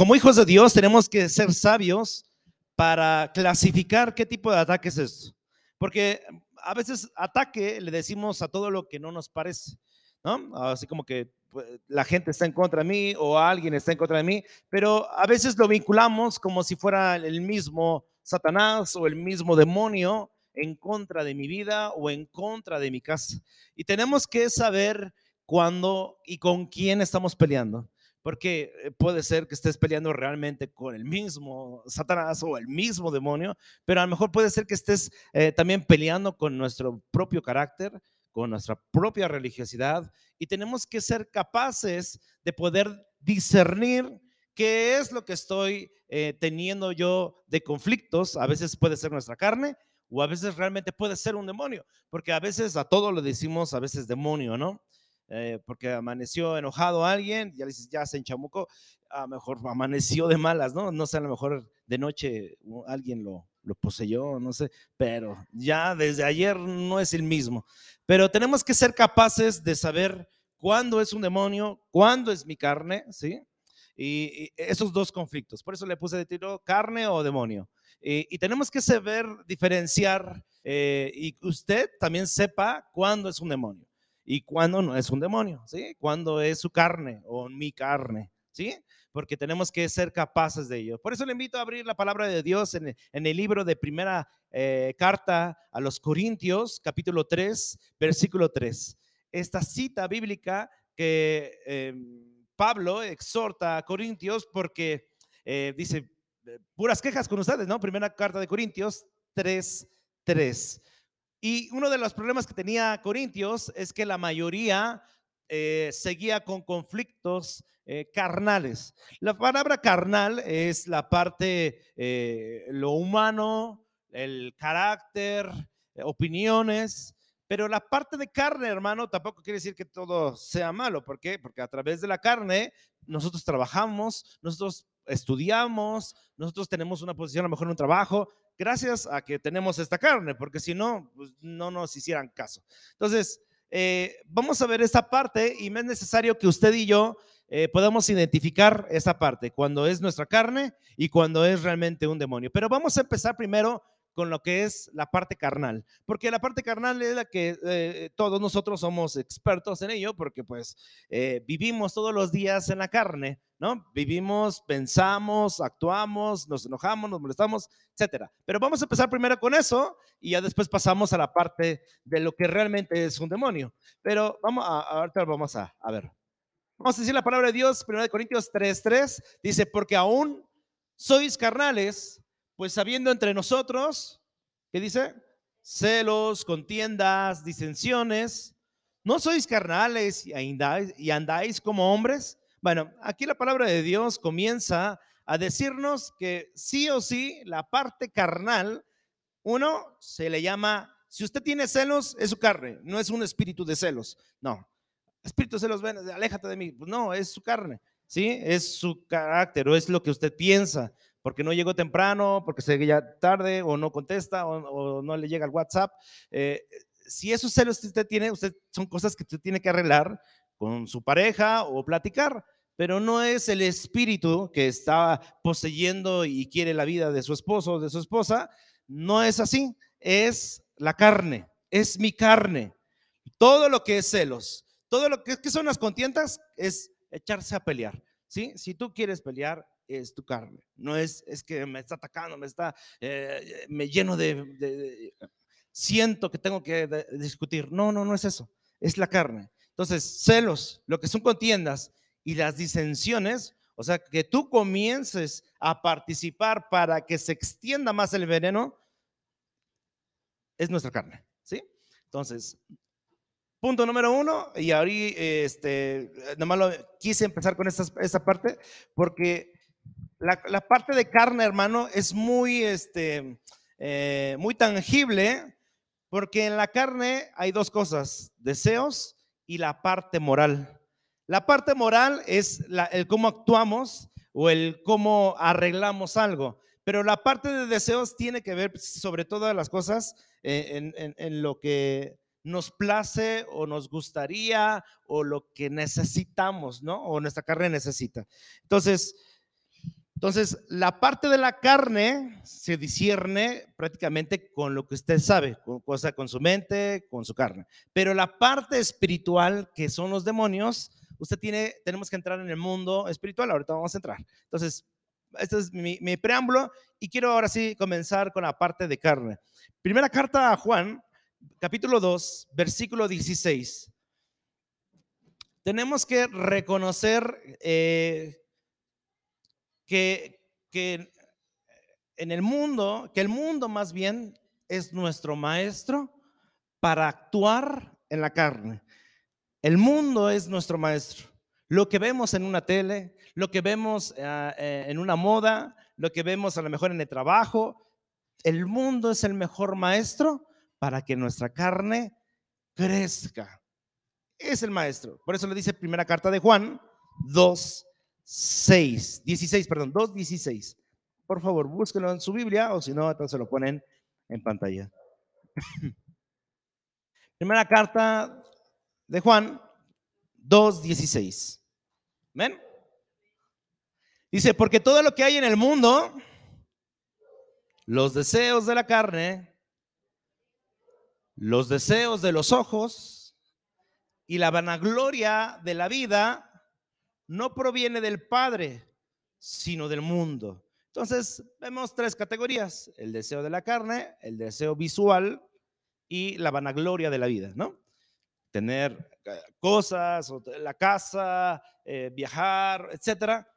como hijos de Dios tenemos que ser sabios para clasificar qué tipo de ataque es esto. Porque a veces ataque le decimos a todo lo que no nos parece. Así como que pues, la gente está en contra de mí o alguien está en contra de mí, pero a veces lo vinculamos como si fuera el mismo Satanás o el mismo demonio en contra de mi vida o en contra de mi casa. Y tenemos que saber cuándo y con quién estamos peleando. Porque eh, puede ser que estés peleando realmente con el mismo Satanás o el mismo demonio, pero a lo mejor puede ser que estés eh, también peleando con nuestro propio carácter, con nuestra propia religiosidad y tenemos que ser capaces de poder discernir qué es lo que estoy eh, teniendo yo de conflictos. A veces puede ser nuestra carne o a veces realmente puede ser un demonio, porque a veces a todo lo decimos a veces demonio, ¿no? Eh, porque amaneció enojado alguien, ya le dices, ya se enchamucó, a lo mejor amaneció de malas, ¿no? No sé, a lo mejor de noche alguien lo, lo poseyó, no sé, pero ya desde ayer no es el mismo. Pero tenemos que ser capaces de saber cuándo es un demonio, cuándo es mi carne, ¿sí? Y, esos dos conflictos. Por eso le puse de tiro carne o demonio. Y, tenemos que saber diferenciar eh, y usted también sepa cuándo es un demonio y cuándo no es un demonio, ¿sí? Cuándo es su carne o mi carne, ¿sí? Porque tenemos que ser capaces de ello. Por eso le invito a abrir la palabra de Dios en, el libro de primera eh, carta a los Corintios, capítulo 3, versículo 3. Esta cita bíblica que em, Pablo exhorta a Corintios porque eh, dice, eh, puras quejas con ustedes, ¿no? Primera carta de Corintios 3, 3. Y uno de los problemas que tenía Corintios es que la mayoría eh, seguía con conflictos eh, carnales. La palabra carnal es la parte, eh, lo humano, el carácter, opiniones, pero la parte de carne, hermano, tampoco quiere decir que todo sea malo. ¿Por qué? Porque a través de la carne nosotros trabajamos, nosotros estudiamos, nosotros tenemos una posición a lo mejor en un trabajo, gracias a que tenemos esta carne, porque si no, pues no nos hicieran caso. Entonces, eh, vamos a ver esta parte y es necesario que usted y yo eh, podamos identificar esa parte, cuando es nuestra carne y cuando es realmente un demonio. Pero vamos a empezar primero con lo que es la parte carnal, porque la parte carnal es la que eh, todos nosotros somos expertos en ello, porque pues eh, vivimos todos los días en la carne, ¿no? Vivimos, pensamos, actuamos, nos enojamos, nos molestamos, etcétera. Pero vamos a empezar primero con eso y ya después pasamos a la parte de lo que realmente es un demonio. Pero vamos a, ahorita vamos a, a ver. Vamos a decir la palabra de Dios, 1 Corintios 3:3, dice, porque aún sois carnales, pues sabiendo entre nosotros, ¿qué dice? Celos, contiendas, disensiones. ¿No sois carnales y andáis, como hombres? Bueno, aquí la palabra de Dios comienza a decirnos que sí o sí la parte carnal, uno se le llama, si usted tiene celos, es su carne, no es un espíritu de celos, no. Espíritu de celos, ven, aléjate de mí. Pues no, es su carne, ¿sí? Es su carácter o es lo que usted piensa porque no llegó temprano, porque se ya tarde o no contesta o, no le llega el WhatsApp. Eh, si esos celos que usted tiene, usted son cosas que usted tiene que arreglar con su pareja o platicar, pero no es el espíritu que está poseyendo y quiere la vida de su esposo o de su esposa, no es así, es la carne, es mi carne. Todo lo que es celos, todo lo que, que son las contiendas es echarse a pelear. ¿sí? Si tú quieres pelear, es tu carne. No es, es que me está atacando, me está, eh, me lleno de, siento que tengo que discutir. No, no, no es eso. Es la carne. Entonces, celos, lo que son contiendas y las disensiones, o sea, que tú comiences a participar para que se extienda más el veneno, es nuestra carne, ¿sí? Entonces, punto número uno, y ahora, este, nomás lo, quise empezar con esta, esta parte, porque la, parte de carne, hermano, es muy, este, eh, muy tangible, porque en la carne hay dos cosas, deseos y la parte moral. La parte moral es el cómo actuamos o el cómo arreglamos algo, pero la parte de deseos tiene que ver sobre todas las cosas eh, en, en lo que nos place o nos gustaría o lo que necesitamos, ¿no? O nuestra carne necesita. Entonces, Entonces, la parte de la carne se discierne prácticamente con lo que usted sabe, con, cosa con su mente, con su carne. Pero la parte espiritual, que son los demonios, usted tiene, tenemos que entrar en el mundo espiritual. Ahorita vamos a entrar. Entonces, este es mi, mi preámbulo y quiero ahora sí comenzar con la parte de carne. Primera carta a Juan, capítulo 2, versículo 16. Tenemos que reconocer eh, que, que en el mundo, que el mundo más bien es nuestro maestro para actuar en la carne. El mundo es nuestro maestro. Lo que vemos en una tele, lo que vemos ah, eh, en una moda, lo que vemos a lo mejor en el trabajo, el mundo es el mejor maestro para que nuestra carne crezca. Es el maestro. Por eso le dice primera carta de Juan 2, 6, 16, perdón, 2, 16. Por favor, búsquenlo en su Biblia o si no, entonces lo ponen en pantalla. Primera carta de Juan 2, 16. ¿Ven? Dice, porque todo lo que hay en el mundo, los deseos de la carne, los deseos de los ojos y la vanagloria de la vida no proviene del Padre, sino del mundo. Entonces, vemos tres categorías, el deseo de la carne, el deseo visual y la vanagloria de la vida, ¿no? Tener eh, cosas, la casa, eh, viajar, etcétera.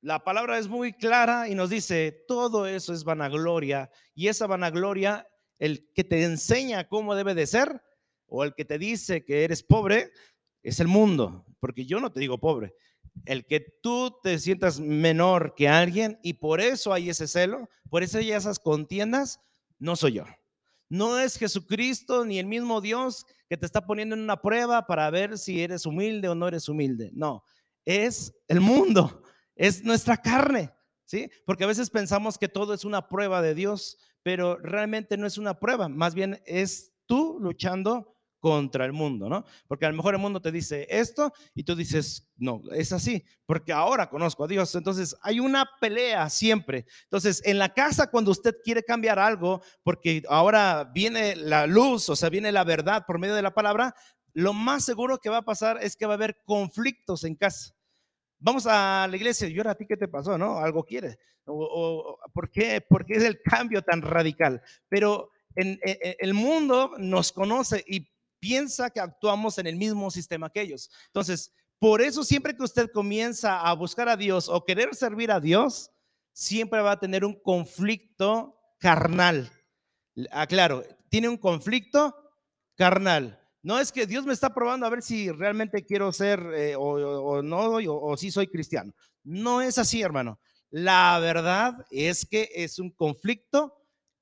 La palabra es muy clara y nos dice, todo eso es vanagloria y esa vanagloria, el que te enseña cómo debe de ser o el que te dice que eres pobre, es el mundo, porque yo no te digo pobre. El que tú te sientas menor que alguien y por eso hay ese celo, por eso hay esas contiendas, no soy yo. No es Jesucristo ni el mismo Dios que te está poniendo en una prueba para ver si eres humilde o no eres humilde. No, es el mundo, es nuestra carne, ¿sí? Porque a veces pensamos que todo es una prueba de Dios, pero realmente no es una prueba, más bien es tú luchando contra el mundo, ¿no? Porque a lo mejor el mundo te dice esto y tú dices, no, es así, porque ahora conozco a Dios. Entonces hay una pelea siempre. Entonces en la casa cuando usted quiere cambiar algo, porque ahora viene la luz, o sea, viene la verdad por medio de la palabra, lo más seguro que va a pasar es que va a haber conflictos en casa. Vamos a la iglesia y ahora a ti qué te pasó, ¿no? Algo quieres. O, ¿Por qué? Porque es el cambio tan radical. Pero en, el mundo nos conoce y piensa que actuamos en el mismo sistema que ellos. Entonces, por eso siempre que usted comienza a buscar a Dios o querer servir a Dios, siempre va a tener un conflicto carnal. Aclaro, tiene un conflicto carnal. No es que Dios me está probando a ver si realmente quiero ser eh, o, no, o, o si soy cristiano. No es así, hermano. La verdad es que es un conflicto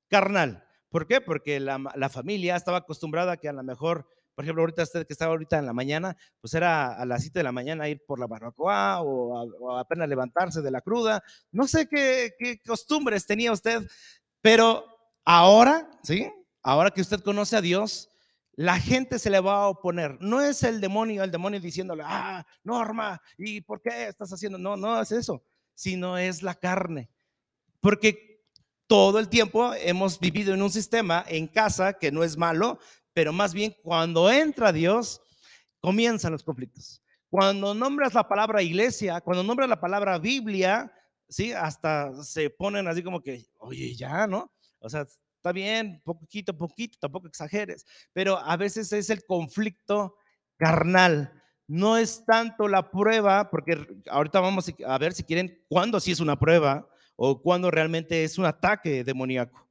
carnal. ¿Por qué? Porque la, la, familia estaba acostumbrada a que a lo mejor, por ejemplo, ahorita usted que estaba ahorita en la mañana, pues era a las 7 de la mañana ir por la barbacoa o, apenas levantarse de la cruda. No sé qué, qué costumbres tenía usted, pero ahora, ¿sí? Ahora que usted conoce a Dios, la gente se le va a oponer. No es el demonio, el demonio diciéndole, ah, Norma, ¿y por qué estás haciendo? No, no es eso, sino es la carne. Porque todo el tiempo hemos vivido en un sistema en casa que no es malo, pero más bien cuando entra Dios, comienzan los conflictos. Cuando nombras la palabra iglesia, cuando nombras la palabra Biblia, sí, hasta se ponen así como que, oye, ya, ¿no? O sea, está bien, poquito, poquito, tampoco exageres, pero a veces es el conflicto carnal. No es tanto la prueba, porque ahorita vamos a ver si quieren cuándo sí es una prueba, o cuando realmente es un ataque demoníaco.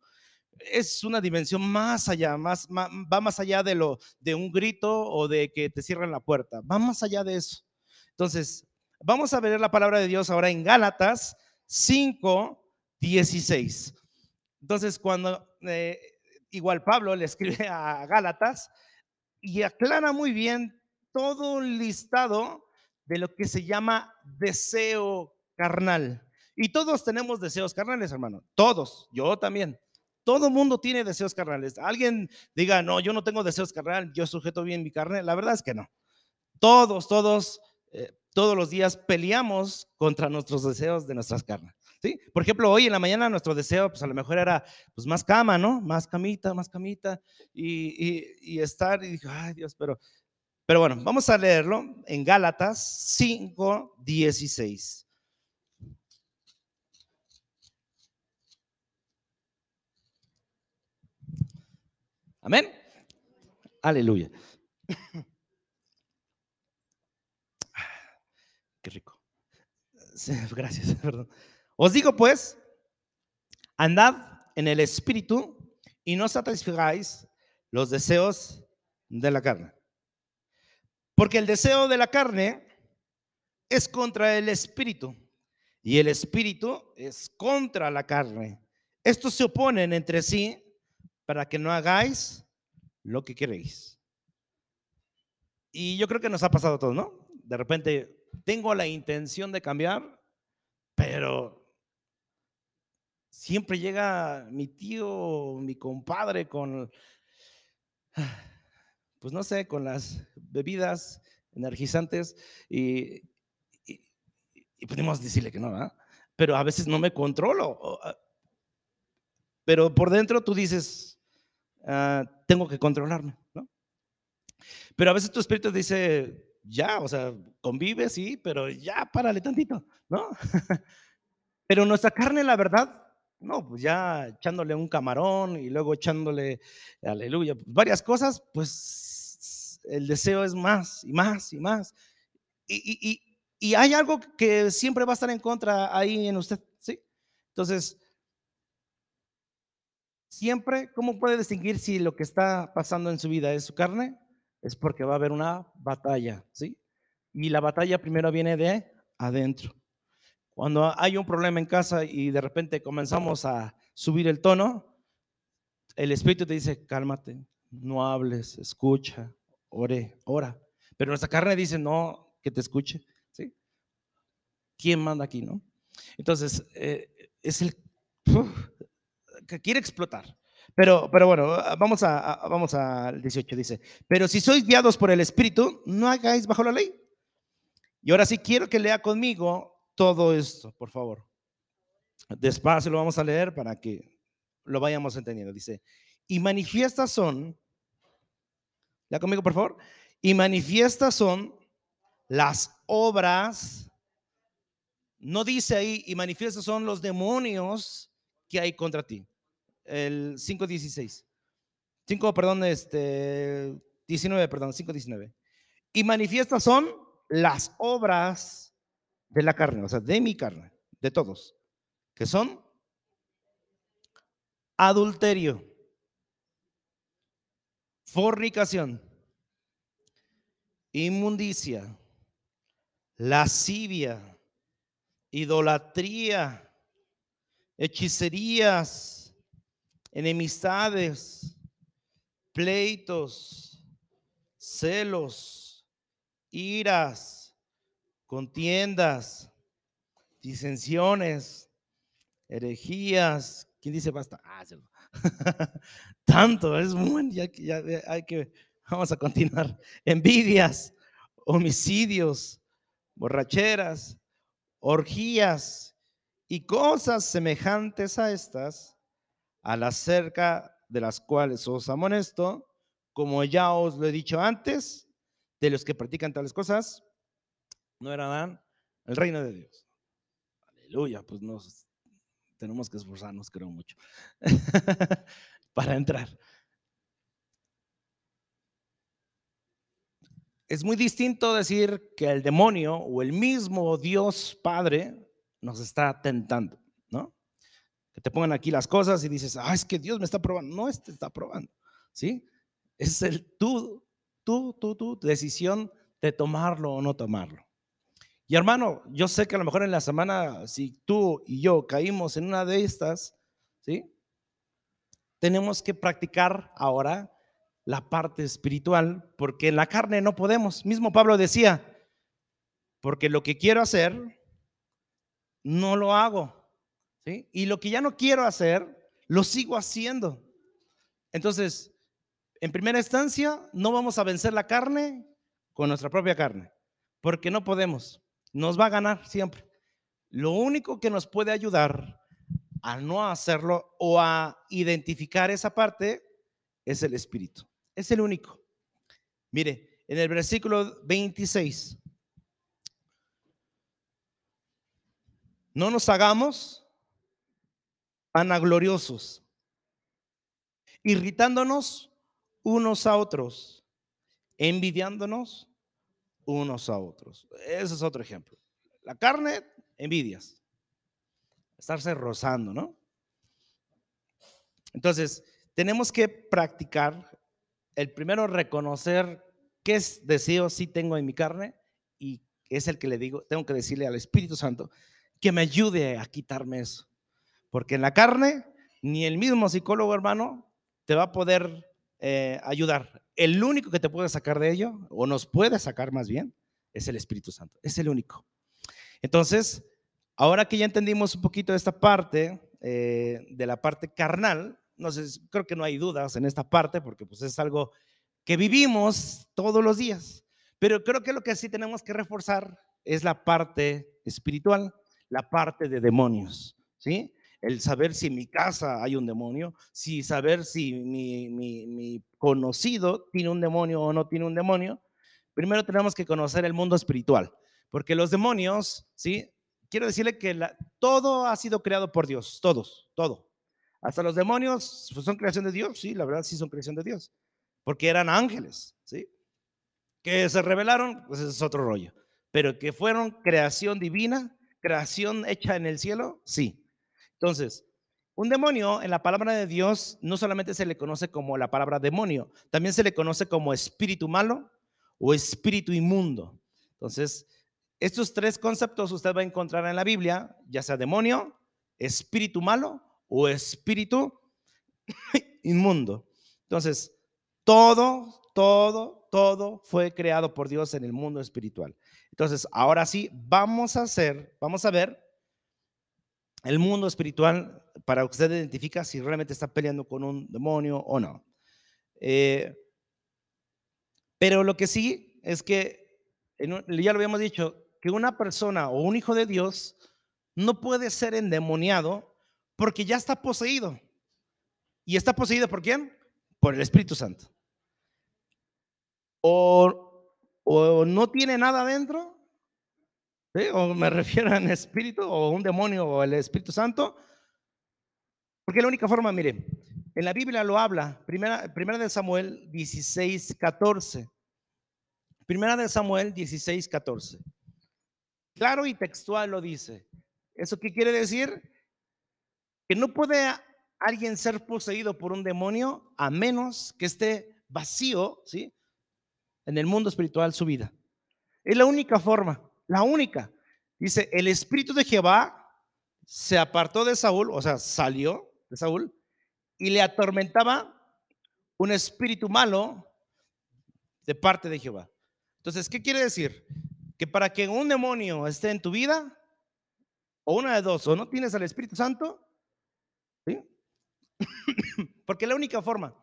Es una dimensión más allá, va más allá de, lo, de un grito o de que te cierren la puerta, va más allá de eso. Entonces, vamos a ver la palabra de Dios ahora en Gálatas 5, 16. Entonces, cuando eh, igual Pablo le escribe a Gálatas y aclara muy bien todo un listado de lo que se llama deseo carnal. Y todos tenemos deseos carnales, hermano. Todos, yo también. Todo mundo tiene deseos carnales. Alguien diga, no, yo no tengo deseos carnales, yo sujeto bien mi carne. La verdad es que no. Todos, todos eh, todos los días peleamos contra nuestros deseos de nuestras carnes. ¿sí? Por ejemplo, hoy en la mañana nuestro deseo, pues a lo mejor era pues, más cama, ¿no? Más camita, más camita y, y, estar y dije, ay Dios, pero, pero bueno, vamos a leerlo en Gálatas 5, 16. Amén. Aleluya. Qué rico. Gracias, perdón. Os digo pues, andad en el espíritu y no satisfagáis los deseos de la carne. Porque el deseo de la carne es contra el espíritu y el espíritu es contra la carne. Estos se oponen entre sí para que no hagáis lo que queréis. Y yo creo que nos ha pasado a todos, ¿no? De repente tengo la intención de cambiar, pero siempre llega mi tío, mi compadre con, pues no sé, con las bebidas energizantes y, y, podemos decirle que no, ¿verdad? Pero a veces no me controlo. Ah, pero por dentro tú dices, ah, tengo que controlarme, ¿no? Pero a veces tu espíritu dice, ya, o sea, convive, sí, pero ya párale tantito, ¿no? pero nuestra carne, la verdad, no, pues ya echándole un camarón y luego echándole, aleluya, varias cosas, pues el deseo es más y más y más. Y, y, y hay algo que siempre va a estar en contra ahí en usted, ¿sí? Entonces, siempre, ¿cómo puede distinguir si lo que está pasando en su vida es su carne es porque va a haber una batalla, ¿sí? Y la batalla primero viene de adentro. Cuando hay un problema en casa y de repente comenzamos a subir el tono, el Espíritu te dice, cálmate, no hables, escucha, ore, ora. Pero nuestra carne dice, no, que te escuche, ¿sí? ¿Quién manda aquí, no? Entonces, eh, es el que quiere explotar. Pero, pero bueno, vamos, a, vamos al 18, dice, pero si sois guiados por el Espíritu, no hagáis bajo la ley. Y ahora sí quiero que lea conmigo todo esto, por favor. Despacio lo vamos a leer para que lo vayamos entendiendo. Dice, y manifiestas son, lea conmigo por favor, y manifiestas son las obras, no dice ahí, y manifiestas son los demonios que hay contra ti el 5.16. 5, perdón, este, 19, perdón, 5.19. Y manifiestas son las obras de la carne, o sea, de mi carne, de todos, que son adulterio, fornicación, inmundicia, lascivia, idolatría, hechicerías, enemistades, pleitos, celos, iras, contiendas, disensiones, herejías. ¿Quién dice basta? Ah, Tanto, es muy, ya hay que, vamos a continuar. Envidias, homicidios, borracheras, orgías y cosas semejantes a estas a la cerca de las cuales os amonesto, como ya os lo he dicho antes, de los que practican tales cosas, no heredarán el reino de Dios. Aleluya, pues nos tenemos que esforzarnos, creo mucho, para entrar. Es muy distinto decir que el demonio o el mismo Dios Padre nos está tentando que te pongan aquí las cosas y dices, ah, es que Dios me está probando. No, este está probando, ¿sí? Es el tú, tú, tú, tu decisión de tomarlo o no tomarlo. Y hermano, yo sé que a lo mejor en la semana, si tú y yo caímos en una de estas, ¿sí? Tenemos que practicar ahora la parte espiritual, porque en la carne no podemos. Mismo Pablo decía, porque lo que quiero hacer, no lo hago. Y lo que ya no quiero hacer, lo sigo haciendo. Entonces, en primera instancia, no vamos a vencer la carne con nuestra propia carne. porque no podemos. Nos va a ganar siempre. Lo único que nos puede ayudar a no hacerlo o a identificar esa parte es el Espíritu. Es el único. Mire, en el versículo 26, no nos hagamos vanagloriosos, irritándonos unos a otros, envidiándonos unos a otros. Ese es otro ejemplo. La carne, envidias. Estarse rozando, ¿no? Entonces, tenemos que practicar el primero reconocer qué es deseo sí tengo en mi carne y es el que le digo, tengo que decirle al Espíritu Santo que me ayude a quitarme eso. Porque en la carne, ni el mismo psicólogo hermano te va a poder eh, ayudar. El único que te puede sacar de ello, o nos puede sacar más bien, es el Espíritu Santo. Es el único. Entonces, ahora que ya entendimos un poquito esta parte, eh, de la parte carnal, no sé, creo que no hay dudas en esta parte, porque pues es algo que vivimos todos los días. Pero creo que lo que sí tenemos que reforzar es la parte espiritual, la parte de demonios, ¿sí? El saber si en mi casa hay un demonio, si saber si mi, mi conocido tiene un demonio o no tiene un demonio. Primero tenemos que conocer el mundo espiritual, porque los demonios, ¿sí? Quiero decirle que todo ha sido creado por Dios, todos, todo. Hasta los demonios pues, son creación de Dios, sí, la verdad sí son creación de Dios, porque eran ángeles, ¿sí? Que se revelaron, pues es otro rollo, pero que fueron creación divina, creación hecha en el cielo, sí. Entonces, un demonio en la palabra de Dios no solamente se le conoce como la palabra demonio, también se le conoce como espíritu malo o espíritu inmundo. Entonces, estos tres conceptos usted va a encontrar en la Biblia, ya sea demonio, espíritu malo o espíritu inmundo. Entonces, todo, todo, todo fue creado por Dios en el mundo espiritual. Entonces, ahora sí, vamos a hacer, vamos a ver el mundo espiritual para que usted identifique si realmente está peleando con un demonio o no. Eh, pero lo que sí es que, ya lo habíamos dicho, que una persona o un hijo de Dios no puede ser endemoniado porque ya está poseído. ¿Y está poseído por quién? Por el Espíritu Santo. O, o no tiene nada o me refiero a un espíritu, o un demonio, o el Espíritu Santo. Porque la única forma, mire, en la Biblia lo habla, primera, primera de Samuel 16, 14. Primera de Samuel 16, 14. Claro y textual lo dice. ¿Eso qué quiere decir? que no puede alguien ser poseído por un demonio a menos que esté vacío, ¿sí? En el mundo espiritual su vida. Es la única forma, la única. Dice, el espíritu de Jehová se apartó de Saúl, o sea, salió de Saúl y le atormentaba un espíritu malo de parte de Jehová. Entonces, ¿qué quiere decir? Que para que un demonio esté en tu vida, o una de dos, o no tienes al Espíritu Santo, Porque la única forma,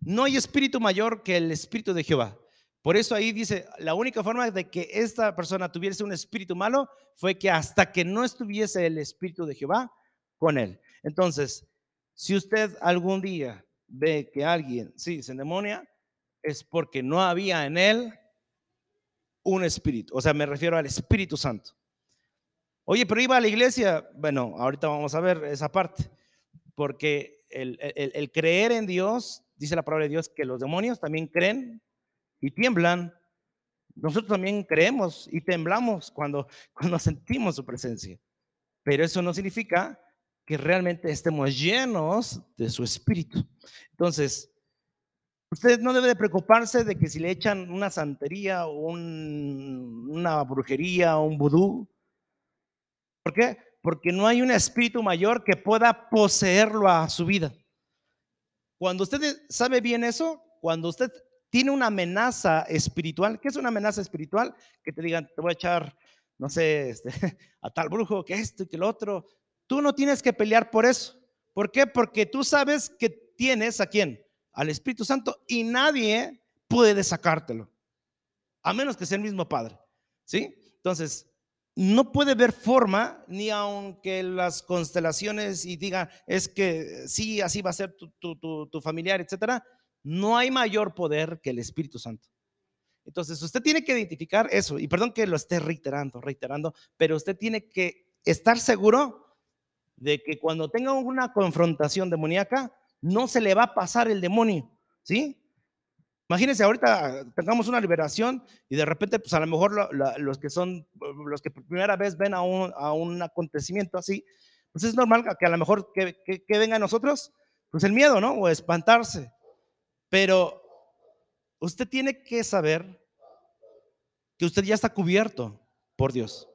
no hay espíritu mayor que el espíritu de Jehová. Por eso ahí dice, la única forma de que esta persona tuviese un espíritu malo fue que hasta que no estuviese el espíritu de Jehová con él. Entonces, si usted algún día ve que alguien, sí, se endemonia, es porque no había en él un espíritu. O sea, me refiero al Espíritu Santo. Oye, pero iba a la iglesia. Bueno, ahorita vamos a ver esa parte porque el, creer en Dios, dice la palabra de Dios, que los demonios también creen y tiemblan. Nosotros también creemos y temblamos cuando, cuando sentimos su presencia. Pero eso no significa que realmente estemos llenos de su espíritu. Entonces, usted no debe de preocuparse de que si le echan una santería o una brujería o un vudú. ¿Por qué? porque no hay un espíritu mayor que pueda poseerlo a su vida. Cuando usted sabe bien eso, cuando usted tiene una amenaza espiritual, ¿qué es una amenaza espiritual? Que te digan, te voy a echar, no sé, este, a tal brujo, que esto y que lo otro. Tú no tienes que pelear por eso. ¿Por qué? Porque tú sabes que tienes a quién? Al Espíritu Santo y nadie puede sacártelo, a menos que sea el mismo Padre. ¿Sí? Entonces, no puede ver forma, ni aunque las constelaciones y diga, es que sí, así va a ser tu, familiar, etcétera, no hay mayor poder que el Espíritu Santo. Entonces, usted tiene que identificar eso, y perdón que lo esté reiterando, reiterando, pero usted tiene que estar seguro de que cuando tenga una confrontación demoníaca, no se le va a pasar el demonio, ¿sí? Imagínense, ahorita tengamos una liberación y de repente, pues a lo mejor los que son, los que por primera vez ven a un, a un acontecimiento así, pues es normal que a lo mejor que, que, venga a nosotros, pues el miedo, ¿no? O espantarse. Pero usted tiene que saber que usted ya está cubierto por Dios,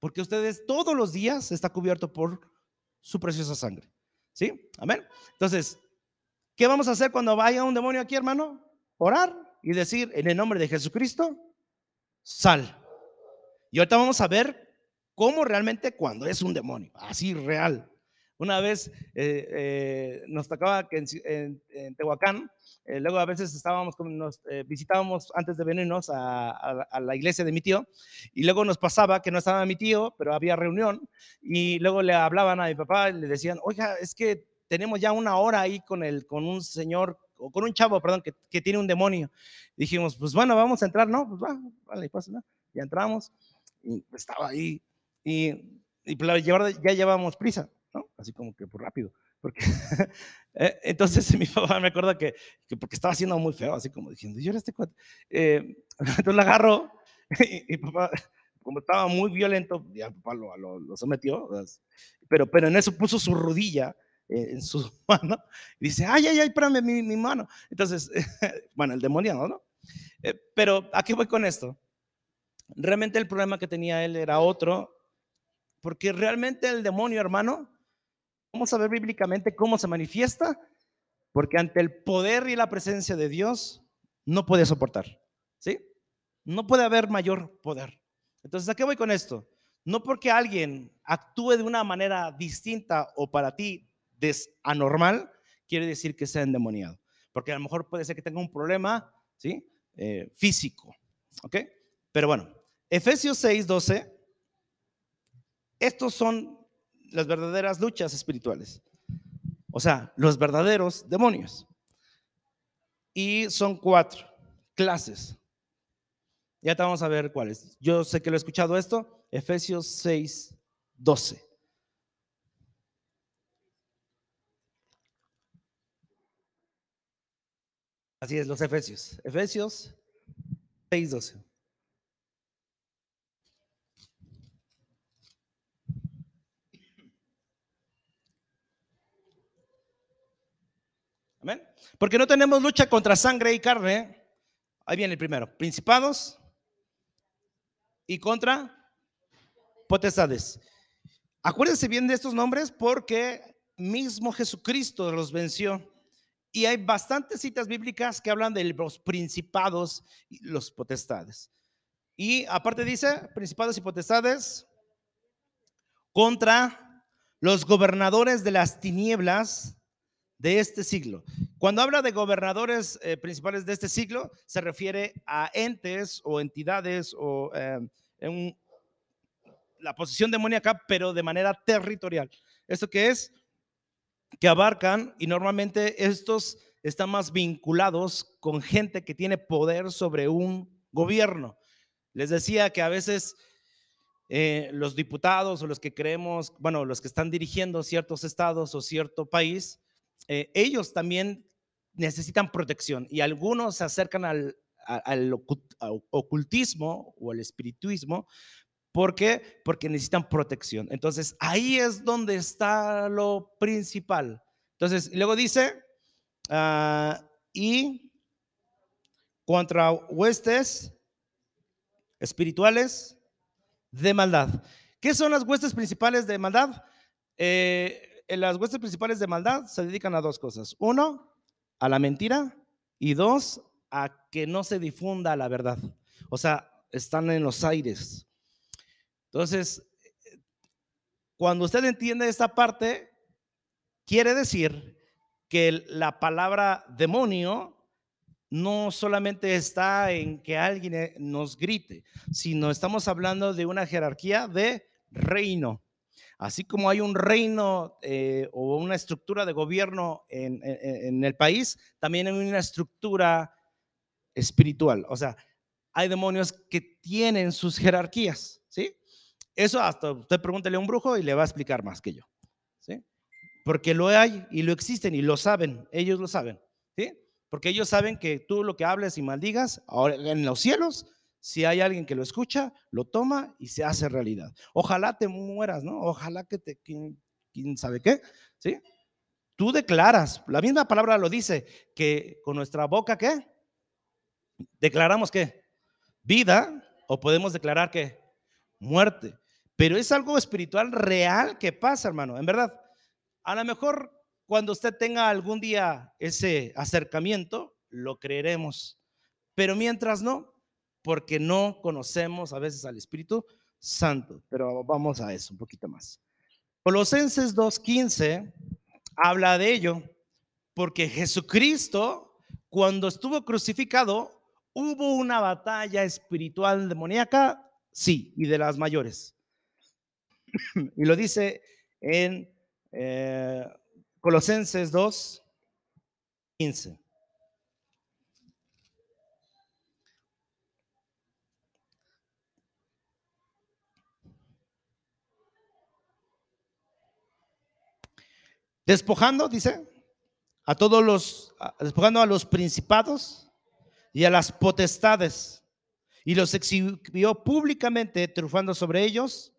porque usted todos los días está cubierto por su preciosa sangre. ¿Sí? Amén. Entonces, ¿qué vamos a hacer cuando vaya un demonio aquí, hermano? orar y decir, en el nombre de Jesucristo, sal. Y ahorita vamos a ver cómo realmente cuando es un demonio, así real. Una vez eh, eh, nos tocaba que en, Tehuacán, eh, luego a veces estábamos, nos visitábamos antes de venirnos a, la iglesia de mi tío, y luego nos pasaba que no estaba mi tío, pero había reunión, y luego le hablaban a mi papá y le decían, oiga, es que tenemos ya una hora ahí con, el, con un señor o con un chavo, perdón, que, tiene un demonio. Dijimos, pues bueno, vamos a entrar, ¿no? Pues va, vale, pues, ¿no? Ya entramos y estaba ahí y, y pues, ya llevábamos prisa, ¿no? Así como que por rápido. Porque, eh, entonces mi papá me acuerda que, que, porque estaba haciendo muy feo, así como diciendo, yo era este cuate. Eh, entonces la agarró y, papá, como estaba muy violento, ya papá lo, lo, lo sometió, pero, pero en eso puso su rodilla eh, en su mano y dice, ay, ay, ay, espérame mi, mi mano. Entonces, bueno, el demonio, ¿no? Eh, pero aquí voy con esto. Realmente el problema que tenía él era otro, porque realmente el demonio, hermano, vamos a ver bíblicamente cómo se manifiesta, porque ante el poder y la presencia de Dios no puede soportar, ¿sí? No puede haber mayor poder. Entonces, ¿a qué voy con esto? No porque alguien actúe de una manera distinta o para ti anormal, quiere decir que sea endemoniado. Porque a lo mejor puede ser que tenga un problema, ¿sí? Eh, físico. ¿Ok? Pero bueno, Efesios 6, 12. Estos son las verdaderas luchas espirituales. O sea, los verdaderos demonios. Y son cuatro clases. Ya te vamos a ver cuáles. Yo sé que lo he escuchado esto. Efesios 6, 12. Así es, los Efesios. Efesios 6:12. Amén. Porque no tenemos lucha contra sangre y carne. Ahí viene el primero. Principados y contra potestades. Acuérdense bien de estos nombres porque mismo Jesucristo los venció. Y hay bastantes citas bíblicas que hablan de los principados y los potestades. Y aparte dice, principados y potestades contra los gobernadores de las tinieblas de este siglo. Cuando habla de gobernadores eh, principales de este siglo, se refiere a entes o entidades o eh, en la posición demoníaca, pero de manera territorial. ¿Esto qué es? que abarcan y normalmente estos están más vinculados con gente que tiene poder sobre un gobierno. Les decía que a veces eh, los diputados o los que creemos, bueno, los que están dirigiendo ciertos estados o cierto país, eh, ellos también necesitan protección y algunos se acercan al, ocultismo o al espirituismo ¿Por qué? Porque necesitan protección. Entonces, ahí es donde está lo principal. Entonces, luego dice, ah, y contra huestes espirituales de maldad. ¿Qué son las huestes principales de maldad? Eh, las huestes principales de maldad se dedican a dos cosas. Uno, a la mentira y dos, a que no se difunda la verdad. O sea, están en los aires. Entonces, cuando usted entiende esta parte, quiere decir que la palabra demonio no solamente está en que alguien eh, nos grite, sino estamos hablando de una jerarquía de reino. Así como hay un reino eh, o una estructura de gobierno en, en, el país, también hay una estructura espiritual. O sea, hay demonios que tienen sus jerarquías, ¿sí? Eso hasta usted pregúntele a un brujo y le va a explicar más que yo, ¿sí? Porque lo hay y lo existen y lo saben, ellos lo saben, ¿sí? Porque ellos saben que tú lo que hables y maldigas, ahora en los cielos, si hay alguien que lo escucha, lo toma y se hace realidad. Ojalá te mueras, ¿no? Ojalá que te, quién, sabe qué, ¿sí? Tú declaras, la misma palabra lo dice, que con nuestra boca, ¿qué? Declaramos que vida o podemos declarar que muerte. Pero es algo espiritual real que pasa, hermano, en verdad. A lo mejor cuando usted tenga algún día ese acercamiento, lo creeremos. Pero mientras no, porque no conocemos a veces al Espíritu Santo. Pero vamos a eso un poquito más. Colosenses 2.15 habla de ello, porque Jesucristo, cuando estuvo crucificado, hubo una batalla espiritual demoníaca, sí, y de las mayores. y lo dice en eh, Colosenses 2, 15. Despojando, dice, a todos los, despojando a los principados y a las potestades, y los exhibió públicamente, triunfando sobre ellos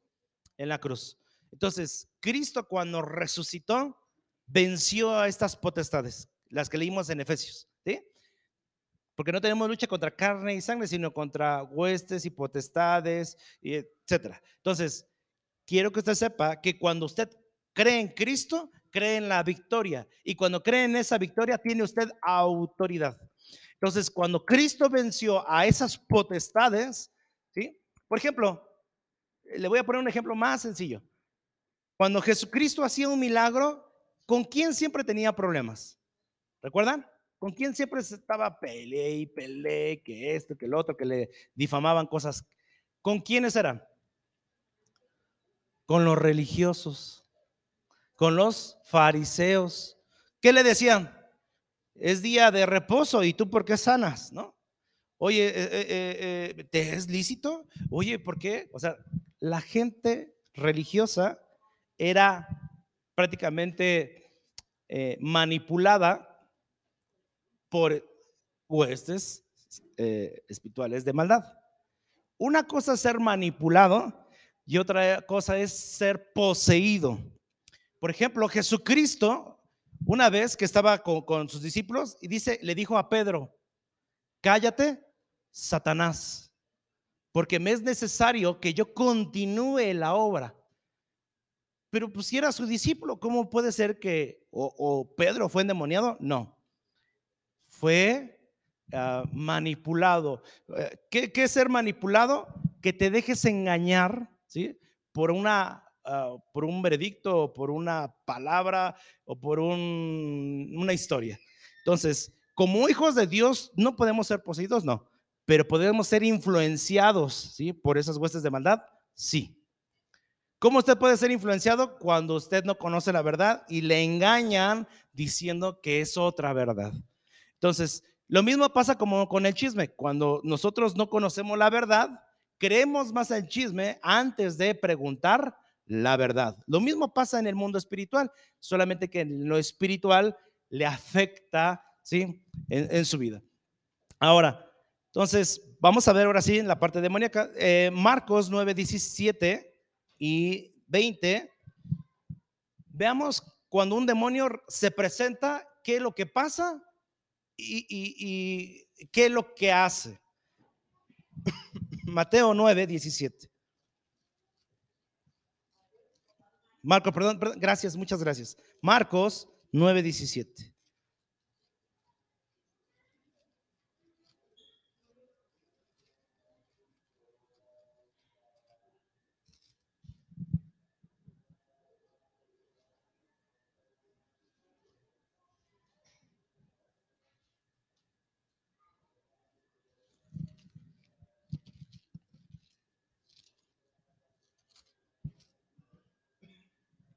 en la cruz. Entonces, Cristo cuando resucitó, venció a estas potestades, las que leímos en Efesios, ¿sí? Porque no tenemos lucha contra carne y sangre, sino contra huestes y potestades, y etcétera. Entonces, quiero que usted sepa que cuando usted cree en Cristo, cree en la victoria. Y cuando cree en esa victoria, tiene usted autoridad. Entonces, cuando Cristo venció a esas potestades, ¿sí? Por ejemplo, le voy a poner un ejemplo más sencillo. Cuando Jesucristo hacía un milagro, ¿con quién siempre tenía problemas? ¿Recuerdan? ¿Con quién siempre estaba pele y pele, que esto, que el otro, que le difamaban cosas? ¿Con quiénes eran? Con los religiosos, con los fariseos. ¿Qué le decían? Es día de reposo y tú por qué sanas, ¿no? Oye, eh, eh, eh, ¿te es lícito? Oye, ¿por qué? O sea, la gente religiosa era prácticamente manipulada por huestes espirituales de maldad. Una cosa es ser manipulado y otra cosa es ser poseído. Por ejemplo, Jesucristo, una vez que estaba con, sus discípulos, y dice, le dijo a Pedro, cállate, Satanás, porque me es necesario que yo continúe la obra. Pero pues si era su discípulo, ¿cómo puede ser que o, Pedro fue endemoniado? No, fue ah, manipulado. Eh, ¿Qué, es ser manipulado? Que te dejes engañar, ¿sí? Por una ah, por un veredicto, por una palabra o por una historia. Entonces, como hijos de Dios, no podemos ser poseídos, no, pero podemos ser influenciados, ¿sí? Por esas huestes de maldad, sí. ¿Cómo usted puede ser influenciado cuando usted no conoce la verdad y le engañan diciendo que es otra verdad? Entonces, lo mismo pasa como con el chisme. Cuando nosotros no conocemos la verdad, creemos más el chisme antes de preguntar la verdad. Lo mismo pasa en el mundo espiritual, solamente que en lo espiritual le afecta, ¿sí? En, su vida. Ahora, entonces, vamos a ver ahora sí en la parte demoníaca. Eh, Marcos 9, 17 y 20, veamos cuando un demonio se presenta, qué es lo que pasa y, qué es lo que hace. Mateo 9, 17. Marcos, perdón, perdón, gracias, muchas gracias. Marcos 9, 17.